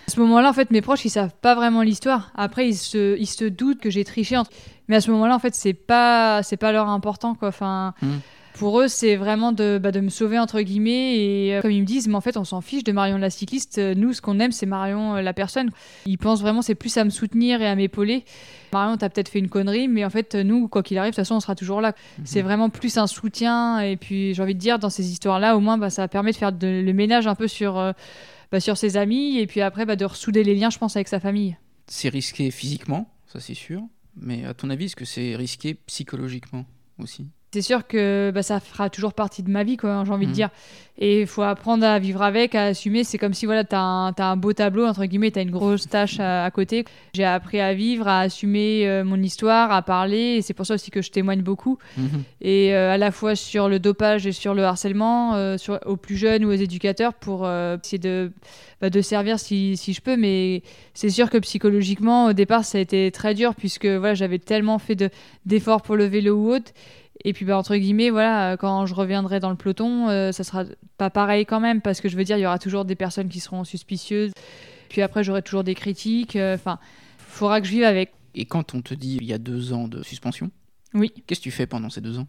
À ce moment-là, en fait, mes proches, ils savent pas vraiment l'histoire. Après, ils se, ils se doutent que j'ai triché. Entre... Mais à ce moment-là, en fait, c'est pas, c'est pas leur important, quoi. Enfin, mmh. Pour eux, c'est vraiment de, bah, de, me sauver, entre guillemets. Et euh, comme ils me disent, mais en fait, on s'en fiche de Marion la cycliste. Nous, ce qu'on aime, c'est Marion euh, la personne. Ils pensent vraiment, c'est plus à me soutenir et à m'épauler. Marion, t'as peut-être fait une connerie, mais en fait, nous, quoi qu'il arrive, de toute façon, on sera toujours là. Mm-hmm. C'est vraiment plus un soutien. Et puis, j'ai envie de dire, dans ces histoires-là, au moins, bah, ça permet de faire de, le ménage un peu sur, euh, bah, sur ses amis. Et puis après, de ressouder les liens, je pense, avec sa famille. C'est risqué physiquement, ça c'est sûr. Mais à ton avis, est-ce que c'est risqué psychologiquement aussi? C'est sûr que bah, ça fera toujours partie de ma vie, quoi, j'ai envie de Mhm. dire. Et il faut apprendre à vivre avec, à assumer. C'est comme si voilà, tu as, un beau tableau, entre guillemets, tu as une grosse tâche à, à côté. J'ai appris à vivre, à assumer euh, mon histoire, à parler. Et c'est pour ça aussi que je témoigne beaucoup. Mhm. Et euh, à la fois sur le dopage et sur le harcèlement, euh, sur, aux plus jeunes ou aux éducateurs, pour essayer de, bah, de servir si, si je peux. Mais c'est sûr que psychologiquement, au départ, ça a été très dur, puisque voilà, j'avais tellement fait de- d'efforts pour le vélo ou autre. Et puis, bah, entre guillemets, voilà, euh, quand je reviendrai dans le peloton, euh, ça sera pas pareil quand même, parce que je veux dire, il y aura toujours des personnes qui seront suspicieuses. Puis après, j'aurai toujours des critiques. euh, Enfin, faudra que je vive avec. Et quand on te dit il y a deux ans de suspension, Oui. qu'est-ce que tu fais pendant ces deux ans?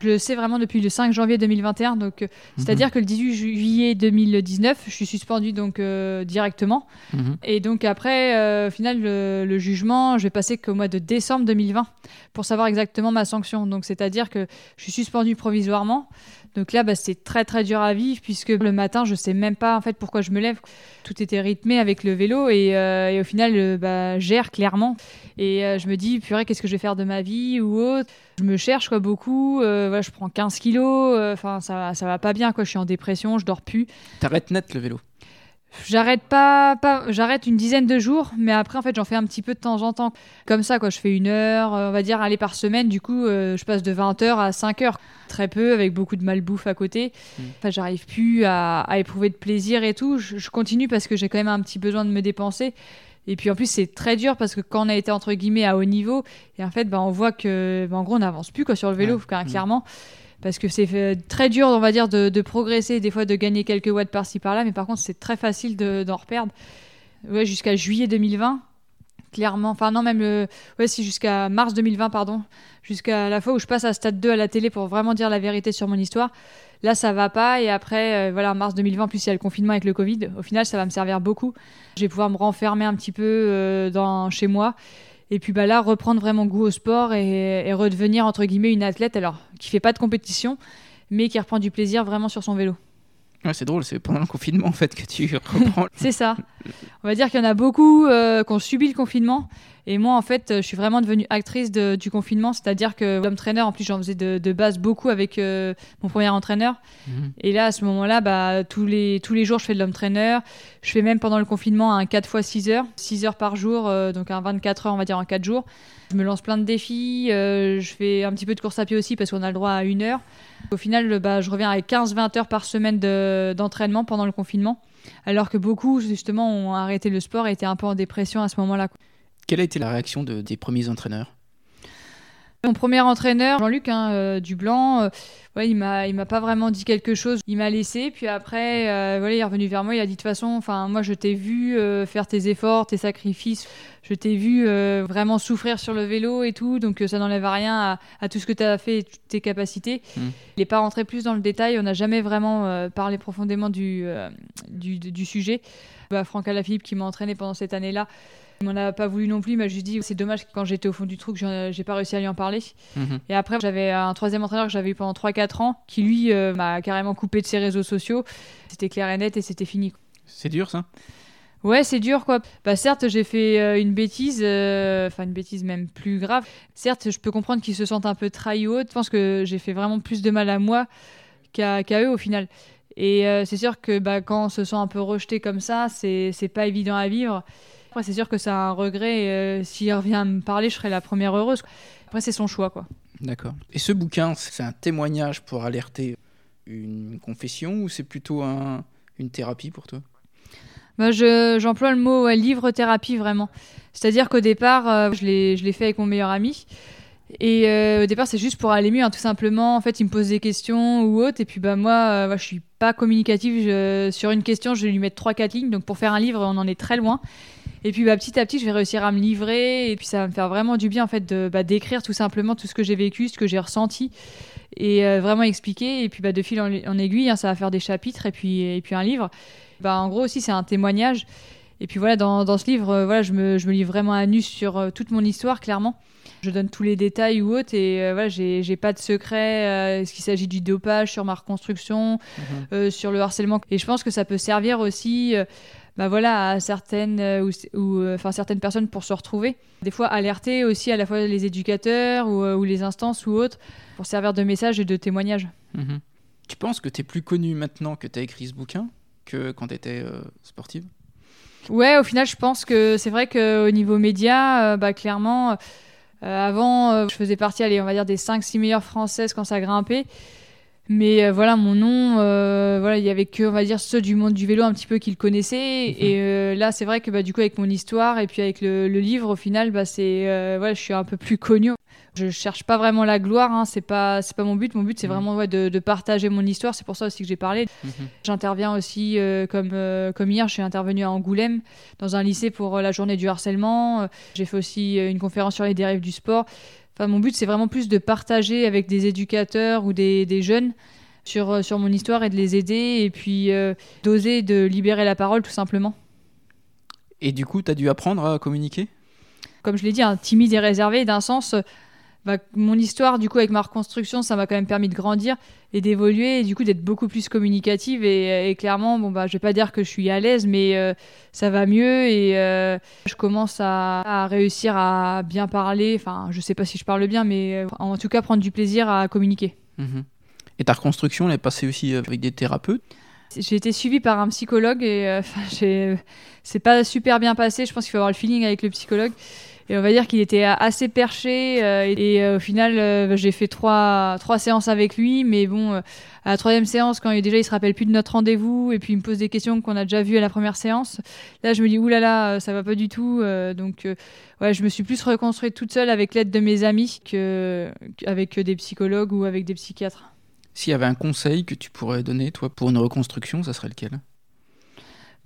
Je le sais vraiment depuis le 5 janvier 2021, donc euh, c'est-à-dire que le 18 juillet 2019, je suis suspendue donc euh, directement. Mhm. Et donc après, euh, au final, le, le jugement, je vais passer qu'au mois de décembre 2020 pour savoir exactement ma sanction. Donc c'est-à-dire que je suis suspendue provisoirement. Donc là, bah, c'est très très dur à vivre puisque le matin, je sais même pas en fait pourquoi je me lève. Tout était rythmé avec le vélo et, euh, et au final, bah, gère clairement. Et je me dis, purée, qu'est-ce que je vais faire de ma vie ou autre? Je me cherche quoi beaucoup. Euh, voilà, je prends 15 kilos. euh, Enfin, ça, ça va pas bien quoi. Je suis en dépression, je dors plus. T'arrêtes net le vélo? J'arrête pas, pas j'arrête une dizaine de jours, mais après en fait j'en fais un petit peu de temps en temps. Comme ça quoi, je fais une heure, euh, on va dire aller par semaine. Du coup, euh, je passe de 20 heures à 5 heures, très peu avec beaucoup de malbouffe à côté. Mm. Enfin, j'arrive plus à, à éprouver de plaisir et tout. Je, je continue parce que j'ai quand même un petit besoin de me dépenser. Et puis en plus c'est très dur parce que quand on a été entre guillemets à haut niveau, et en fait bah, on voit que bah, en gros on n'avance plus quoi sur le vélo, Ouais. Mm. clairement. Parce que c'est fait- très dur, on va dire, de, de progresser, des fois de gagner quelques watts par-ci par-là, mais par contre, c'est très facile de- d'en reperdre. Ouais, jusqu'à juillet 2020, clairement. Enfin, non, même le. Ouais, si, jusqu'à mars 2020, pardon. Jusqu'à la fois où je passe à stade 2 à la télé pour vraiment dire la vérité sur mon histoire. Là, ça va pas. Et après, euh, voilà, mars 2020, en plus, il y a le confinement avec le Covid. Au final, ça va me servir beaucoup. Je vais pouvoir me renfermer un petit peu euh, dans, chez moi. Et puis bah là, reprendre vraiment goût au sport et, et redevenir, entre guillemets, une athlète, alors qui fait pas de compétition, mais qui reprend du plaisir vraiment sur son vélo. Ouais, c'est drôle, c'est pendant le confinement en fait que tu reprends. C'est ça. On va dire qu'il y en a beaucoup euh, qui ont subi le confinement. Et moi, en fait, je suis vraiment devenue actrice de- du confinement. C'est-à-dire que comme traîneur, en plus, j'en faisais de, de base beaucoup avec euh, mon premier entraîneur. Mhm. Et là, à ce moment-là, bah, tous, les, tous les jours, je fais de l'homme traîneur. Je fais même pendant le confinement un 4 x 6 heures. 6 heures par jour, euh, donc un 24 heures, on va dire, en 4 jours. Je me lance plein de défis. euh, je fais un petit peu de course à pied aussi parce qu'on a le droit à une heure. Au final, bah, je reviens avec 15-20 heures par semaine de- d'entraînement pendant le confinement. Alors que beaucoup, justement, ont arrêté le sport et étaient un peu en dépression à ce moment-là. Quelle a été la réaction de, des premiers entraîneurs Mon premier entraîneur, Jean-Luc hein, euh, Dublanc, euh, ouais, il m'a, il m'a pas vraiment dit quelque chose. Il m'a laissé, puis après, euh, voilà, il est revenu vers moi. Il a dit de toute façon, enfin, moi, je t'ai vu faire tes efforts, tes sacrifices. Je t'ai vu vraiment souffrir sur le vélo et tout, donc ça n'enlève rien à, à tout ce que tu as fait et toutes tes capacités. Mm. Il n'est pas rentré plus dans le détail. On n'a jamais vraiment parlé profondément du, du, du sujet. Bah, Franck Alaphilippe, qui m'a entraîné pendant cette année-là, il m'en a pas voulu non plus. Il m'a juste dit c'est dommage que quand j'étais au fond du trou, que j'en- j'ai pas réussi à lui en parler. Mhm. Et après, j'avais un troisième entraîneur que j'avais eu pendant 3-4 ans, qui lui euh, m'a carrément coupé de ses réseaux sociaux. C'était clair et net et c'était fini. C'est dur ça? Ouais, c'est dur quoi. Bah certes, j'ai fait euh, une bêtise, euh, enfin une bêtise même plus grave. Certes, je peux comprendre qu'ils se sentent un peu trahis ou autre. Je pense que j'ai fait vraiment plus de mal à moi qu'à eux au final. Et euh, c'est sûr que bah, quand on se sent un peu rejeté comme ça, c'est pas évident à vivre. Après, c'est sûr que c'est un regret. et, euh, S'il revient à me parler, je serai la première heureuse. Après, c'est son choix quoi. D'accord. Et ce bouquin, c'est un témoignage pour alerter une confession ou c'est plutôt un- une thérapie pour toi? Bah, je- j'emploie le mot ouais, livre-thérapie vraiment. C'est-à-dire qu'au départ, euh, je l'ai je l'ai fait avec mon meilleur ami. Et euh, au départ, c'est juste pour aller mieux, hein, tout simplement. En fait, il me pose des questions ou autre. Et puis, bah, moi, euh, voilà, je suis pas communicative. Je- sur une question, je vais lui mettre 3-4 lignes. Donc, pour faire un livre, on en est très loin. Et puis, bah, petit à petit, je vais réussir à me livrer. Et puis, ça va me faire vraiment du bien, en fait, de bah, d'écrire tout simplement tout ce que j'ai vécu, ce que j'ai ressenti. Et euh, vraiment expliquer. Et puis, bah, de fil en, en aiguille, hein, ça va faire des chapitres et puis, et puis un livre. Bah, en gros aussi, c'est un témoignage. Et puis voilà, dans, dans ce livre, euh, voilà, je me, je me livre vraiment à nu sur euh, toute mon histoire, clairement. Je donne tous les détails ou autres, et euh, voilà, j'ai pas de secret. Est-ce qu'il s'agit du dopage, sur ma reconstruction, euh, sur le harcèlement. Et je pense que ça peut servir aussi bah voilà, à certaines, ou, ou, enfin, certaines personnes pour se retrouver. Des fois, alerter aussi à la fois les éducateurs ou, ou les instances ou autres pour servir de message et de témoignage. Mhm. Tu penses que tu es plus connue maintenant que tu as écrit ce bouquin que quand tu étais sportive? Ouais, au final, je pense que c'est vrai qu'au niveau média, bah, clairement, avant, je faisais partie, allez, on va dire, des 5-6 meilleures françaises quand ça grimpait. Mais euh, voilà, mon nom, euh, voilà, il y avait que, on va dire, ceux du monde du vélo un petit peu qui le connaissaient. Mhm. Et euh, là, c'est vrai que bah, du coup, avec mon histoire et puis avec le, livre, au final, bah, c'est, voilà, je suis un peu plus connue. Je cherche pas vraiment la gloire, hein, c'est pas, c'est pas mon but. Mon but, c'est mhm. vraiment ouais, de, de, partager mon histoire. C'est pour ça aussi que j'ai parlé. Mhm. J'interviens aussi, comme, comme hier, je suis intervenue à Angoulême dans un lycée pour la journée du harcèlement. J'ai fait aussi une conférence sur les dérives du sport mon but, c'est vraiment plus de partager avec des éducateurs ou des, jeunes sur, euh, sur mon histoire et de les aider et puis euh, d'oser de libérer la parole tout simplement. Et du coup, tu as dû apprendre à communiquer? Comme je l'ai dit, un timide et réservé, d'un sens, bah, mon histoire, du coup, avec ma reconstruction, ça m'a quand même permis de grandir et d'évoluer et du coup d'être beaucoup plus communicative. Et, clairement, bon, bah, je vais pas dire que je suis à l'aise, mais euh, ça va mieux et euh, je commence à, réussir à bien parler. Enfin, je sais pas si je parle bien, mais euh, en tout cas, prendre du plaisir à communiquer. Mhm. Et ta reconstruction, elle est passée aussi avec des thérapeutes? J'ai été suivie par un psychologue et c'est pas super bien passé. Je pense qu'il faut avoir le feeling avec le psychologue. Et on va dire qu'il était assez perché. Euh, et, euh, au final, euh, j'ai fait trois, trois séances avec lui. Mais bon, à la troisième séance, quand il, déjà il se rappelle plus de notre rendez-vous, et puis il me pose des questions qu'on a déjà vues à la première séance, là je me dis, oulala, là là, ça va pas du tout. donc, ouais, je me suis plus reconstruite toute seule avec l'aide de mes amis qu'avec des psychologues ou avec des psychiatres. S'il y avait un conseil que tu pourrais donner, toi, pour une reconstruction, ça serait lequel?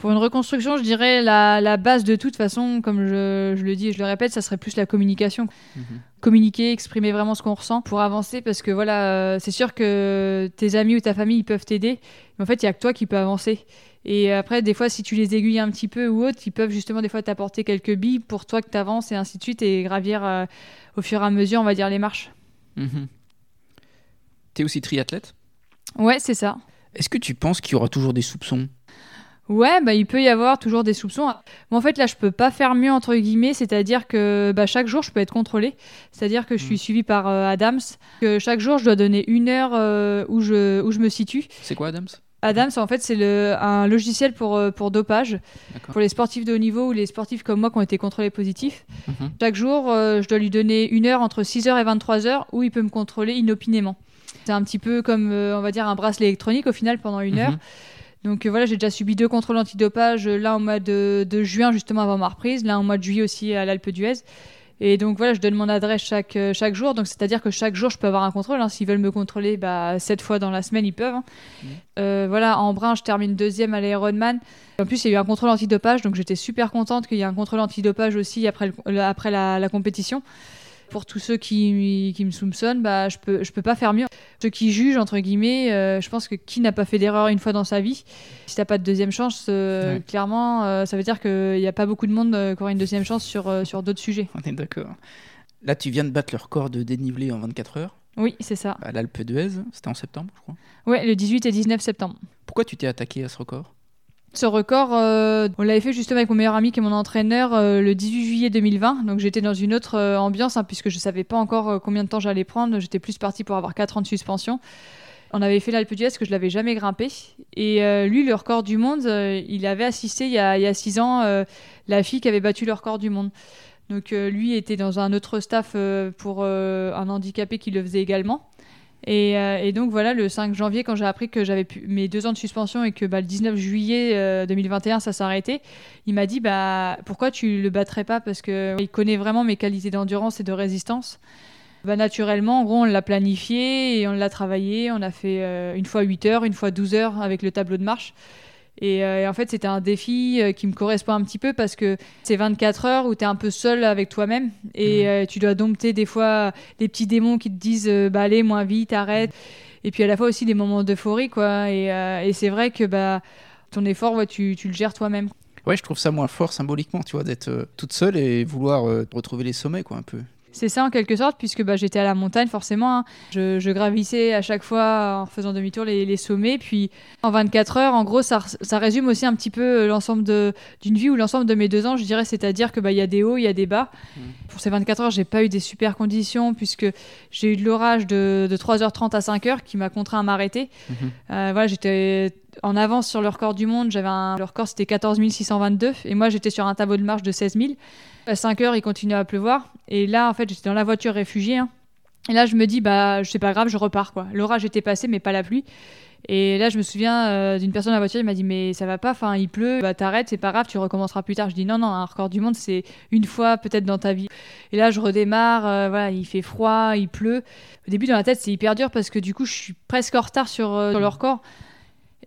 Pour une reconstruction, je dirais la, base de toute façon, comme je, le dis et je le répète, ça serait plus la communication. Mhm. Communiquer, exprimer vraiment ce qu'on ressent pour avancer, parce que voilà, euh, c'est sûr que tes amis ou ta famille ils peuvent t'aider, mais en fait, il y a que toi qui peux avancer. Et après, des fois, si tu les aiguilles un petit peu ou autre, ils peuvent justement des fois t'apporter quelques billes pour toi que tu avances et ainsi de suite, et gravir euh, au fur et à mesure, on va dire, les marches. Mhm. Tu es aussi triathlète? Ouais, c'est ça. Est-ce que tu penses qu'il y aura toujours des soupçons? Ouais, bah, il peut y avoir toujours des soupçons. en fait, là, je peux pas faire mieux, entre guillemets, c'est-à-dire que bah, chaque jour, je peux être contrôlée. C'est-à-dire que je suis mm. suivie par euh, Adams, que chaque jour, je dois donner une heure euh, où, je, où je me situe. C'est quoi Adams? Adams, en fait, c'est un logiciel pour, euh, pour dopage, pour les sportifs de haut niveau ou les sportifs comme moi qui ont été contrôlés positifs. Mhm. Chaque jour, je dois lui donner une heure entre 6h et 23h où il peut me contrôler inopinément. C'est un petit peu comme, on va dire, un bracelet électronique au final pendant une mhm. heure. Donc euh, voilà, j'ai déjà subi deux contrôles antidopage, euh, là au mois de, juin justement avant ma reprise, là au mois de juillet aussi à l'Alpe d'Huez. Et donc voilà, je donne mon adresse chaque, euh, chaque jour. Donc c'est-à-dire que chaque jour, je peux avoir un contrôle. Hein. S'ils veulent me contrôler, bah, sept fois dans la semaine, ils peuvent. Hein. Mmh. voilà, en brun, je termine deuxième à l'Ironman. En plus, il y a eu un contrôle antidopage, donc j'étais super contente qu'il y ait un contrôle antidopage aussi après, après la compétition pour tous ceux qui, qui me soupçonnent, bah, je peux, je peux pas faire mieux. Ceux qui jugent, entre guillemets, euh, je pense que qui n'a pas fait d'erreur une fois dans sa vie, si t'as pas de deuxième chance, euh, clairement, euh, ça veut dire qu'il n'y a pas beaucoup de monde qui aura une deuxième chance sur, sur d'autres sujets. On est d'accord. Là, tu viens de battre le record de dénivelé en 24 heures. Oui, c'est ça. À l'Alpe d'Huez, c'était en septembre, je crois. Ouais, le 18 et 19 septembre. Pourquoi tu t'es attaqué à ce record? Ce record, euh, on l'avait fait justement avec mon meilleur ami qui est mon entraîneur euh, le 18 juillet 2020. Donc j'étais dans une autre euh, ambiance hein, puisque je savais pas encore combien de temps j'allais prendre. J'étais plus parti pour avoir 4 ans de suspension. On avait fait l'Alpe d'Huez que je l'avais jamais grimpé. Et lui, le record du monde, il avait assisté il y a, 6 ans la fille qui avait battu le record du monde. Donc lui était dans un autre staff pour un handicapé qui le faisait également. Euh, et, donc voilà, le 5 janvier, quand j'ai appris que j'avais mes deux ans de suspension et que bah, le 19 juillet 2021, euh, ça s'arrêtait, il m'a dit bah, pourquoi tu le battrais pas? Parce qu'il connaît vraiment mes qualités d'endurance et de résistance. Bah, naturellement, en gros, on l'a planifié et on l'a travaillé. On a fait euh, une fois 8 heures, une fois 12 heures avec le tableau de marche. Euh, et, en fait, c'était un défi euh, qui me correspond un petit peu parce que c'est 24 heures où tu es un peu seul avec toi-même et mhm. euh, tu dois dompter des fois des petits démons qui te disent bah, allez, moins vite, arrête. Et puis à la fois aussi des moments d'euphorie, quoi. Et, c'est vrai que bah, ton effort, ouais, tu, tu le gères toi-même. Ouais, je trouve ça moins fort symboliquement, tu vois, d'être toute seule et vouloir retrouver les sommets, quoi, un peu. C'est ça en quelque sorte, puisque bah, j'étais à la montagne forcément. hein. Je, je gravissais à chaque fois en faisant demi-tour les, les sommets. Puis en 24 heures, en gros, ça, ça résume aussi un petit peu euh, l'ensemble de- d'une vie ou l'ensemble de mes deux ans, je dirais. C'est-à-dire qu'il bah, y a des hauts, il y a des bas. Pour ces 24 heures, j'ai pas eu des super conditions, puisque j'ai eu de l'orage de, de 3h30 à 5h qui m'a contraint à m'arrêter. Mhm. Euh, voilà, j'étais en avance sur le record du monde. J'avais un... Le record, c'était 14 622. Et moi, j'étais sur un tableau de marche de 16 000. À 5 heures, il continuait à pleuvoir. Et là, en fait, j'étais dans la voiture réfugiée. hein. Et là, je me dis, bah, c'est pas grave, je repars, quoi. L'orage était passé, mais pas la pluie. Et là, je me souviens euh, d'une personne à la voiture, il m'a dit, mais ça va pas, enfin, il pleut, bah, t'arrêtes, c'est pas grave, tu recommenceras plus tard. Je dis, non, non, un record du monde, c'est une fois peut-être dans ta vie. Et là, je redémarre, euh, voilà, il fait froid, il pleut. Au début, dans la tête, c'est hyper dur parce que du coup, je suis presque en retard sur, euh, sur le record.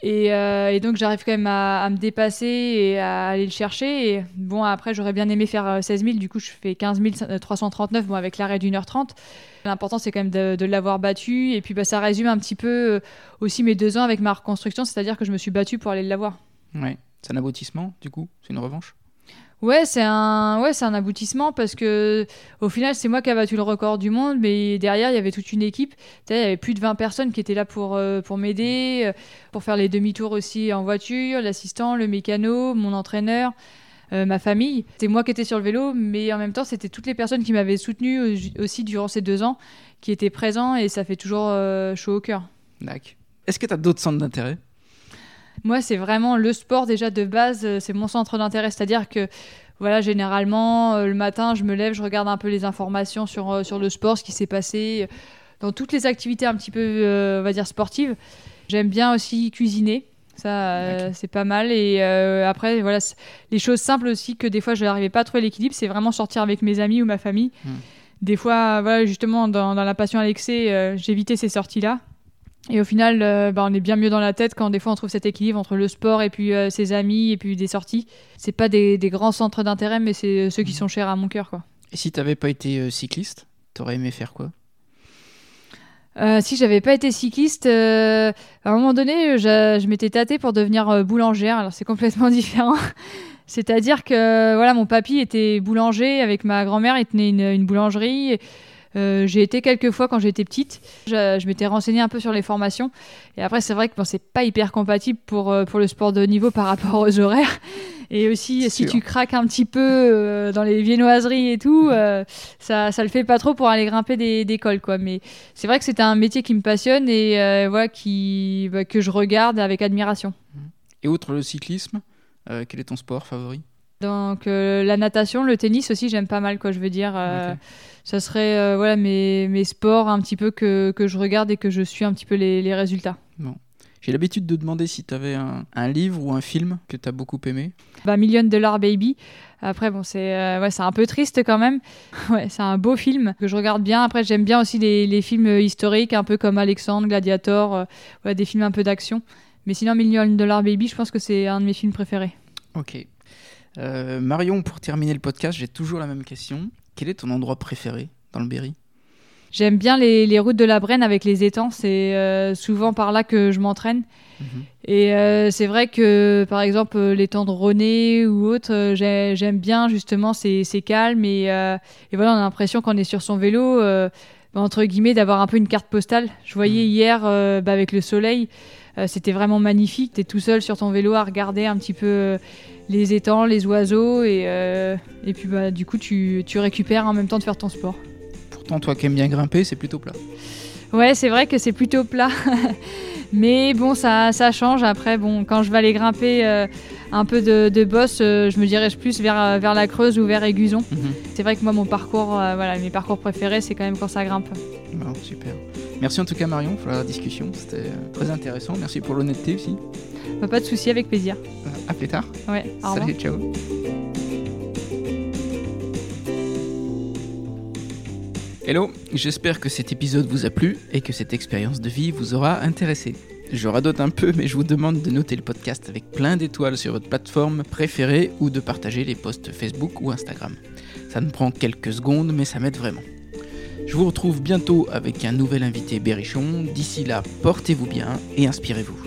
Et, euh, et donc, j'arrive quand même à, me dépasser et à aller le chercher. Bon, après, j'aurais bien aimé faire euh, 16 000. Du coup, je fais 15 339, bon, avec l'arrêt d'une heure 30. L'important, c'est quand même de, l'avoir battu. Et puis, bah, ça résume un petit peu euh, aussi mes deux ans avec ma reconstruction. C'est-à-dire que je me suis battue pour aller l'avoir. Ouais. C'est un aboutissement, du coup? C'est une revanche? Ouais, c'est un, ouais, un aboutissement parce que au final, c'est moi qui ai battu le record du monde, mais derrière, il y avait toute une équipe. Il y avait plus de 20 personnes qui étaient là pour, euh, pour m'aider, euh, pour faire les demi-tours aussi en voiture, l'assistant, le mécano, mon entraîneur, euh, ma famille. C'était moi qui étais sur le vélo, mais en même temps, c'était toutes les personnes qui m'avaient soutenu au- aussi durant ces deux ans qui étaient présents et ça fait toujours chaud au cœur. D'accord. Est-ce que tu as d'autres centres d'intérêt? Moi, c'est vraiment le sport déjà de base, euh, c'est mon centre d'intérêt. C'est-à-dire que, voilà, généralement, euh, le matin, je me lève, je regarde un peu les informations sur, euh, sur le sport, ce qui s'est passé dans toutes les activités un petit peu, euh, on va dire, sportives. J'aime bien aussi cuisiner. Ça, euh, c'est pas mal. Et euh, après, voilà, les choses simples aussi que des fois, je n'arrivais pas à trouver l'équilibre, c'est vraiment sortir avec mes amis ou ma famille. Hmm. Des fois, voilà, justement, dans, dans la passion à l'excès, j'évitais ces sorties-là. Et au final, euh, bah, on est bien mieux dans la tête quand des fois on trouve cet équilibre entre le sport et puis euh, ses amis et puis des sorties. C'est pas des, des grands centres d'intérêt, mais c'est euh, ceux qui sont chers à mon cœur, quoi. Et si t'avais pas été euh, cycliste, t'aurais aimé faire quoi? Si j'avais pas été cycliste, à un moment donné, je, je m'étais tâtée pour devenir boulangère. Alors c'est complètement différent. C'est-à-dire que voilà, mon papy était boulanger avec ma grand-mère, il tenait une, une boulangerie. Euh, j'ai été quelques fois quand j'étais petite. Je, je m'étais renseignée un peu sur les formations. Et après, c'est vrai que bon, c'est pas hyper compatible pour, euh, pour le sport de haut niveau par rapport aux horaires. Et aussi, si sûr. tu craques un petit peu euh, dans les viennoiseries et tout, euh, ça, ça le fait pas trop pour aller grimper des, des cols, quoi. Mais c'est vrai que c'est un métier qui me passionne et euh, voilà, qui, bah, que je regarde avec admiration. Et outre le cyclisme, quel est ton sport favori? Donc euh, la natation, le tennis aussi, j'aime pas mal, quoi. Je veux dire, euh, ça serait euh, voilà mes, mes sports un petit peu que, que je regarde et que je suis un petit peu les, les résultats. J'ai l'habitude de demander si t'avais un, un livre ou un film que t'as beaucoup aimé. Bah, Million Dollar Baby. Après, bon, c'est euh, ouais, un peu triste quand même. Ouais, c'est un beau film que je regarde bien. Après, j'aime bien aussi les, les films historiques, un peu comme Alexandre, Gladiator, euh, ouais, des films un peu d'action. Mais sinon, Million Dollar Baby, je pense que c'est un de mes films préférés. Ok. Euh, Marion, pour terminer le podcast, j'ai toujours la même question. Quel est ton endroit préféré dans le Berry? J'aime bien les, les routes de la Brenne avec les étangs. C'est euh, souvent par là que je m'entraîne. Mhm. Et euh, c'est vrai que, par exemple, l'étang de René ou autre, j'ai- j'aime bien justement, c'est calme et, euh, et voilà, on a l'impression qu'on est sur son vélo, entre guillemets, d'avoir un peu une carte postale. Je voyais hier, euh, bah, avec le soleil, c'était vraiment magnifique. Tu es tout seul sur ton vélo à regarder un petit peu euh, les étangs, les oiseaux et, euh, et puis bah, du coup, tu, tu récupères en même temps de faire ton sport. Pourtant, toi qui aimes bien grimper, c'est plutôt plat. Ouais, c'est vrai que c'est plutôt plat. Mais bon, ça, ça change. Après, bon, quand je vais aller grimper euh, un peu de, de boss, euh, je me dirige plus vers, euh, vers la Creuse ou vers Aiguzon. Mhm. C'est vrai que moi, mon parcours, euh, voilà, mes parcours préférés, c'est quand même quand ça grimpe. Super. Merci en tout cas Marion pour la discussion, c'était euh, très intéressant. Merci pour l'honnêteté aussi. Bah, pas de souci, avec plaisir. Euh, À plus tard. Ouais, au revoir. Salut, ciao. Hello, j'espère que cet épisode vous a plu et que cette expérience de vie vous aura intéressé. Je radote un peu, mais je vous demande de noter le podcast avec plein d'étoiles sur votre plateforme préférée ou de partager les posts Facebook ou Instagram. Ça me prend quelques secondes, mais ça m'aide vraiment. Je vous retrouve bientôt avec un nouvel invité berrichon. D'ici là, portez-vous bien et inspirez-vous.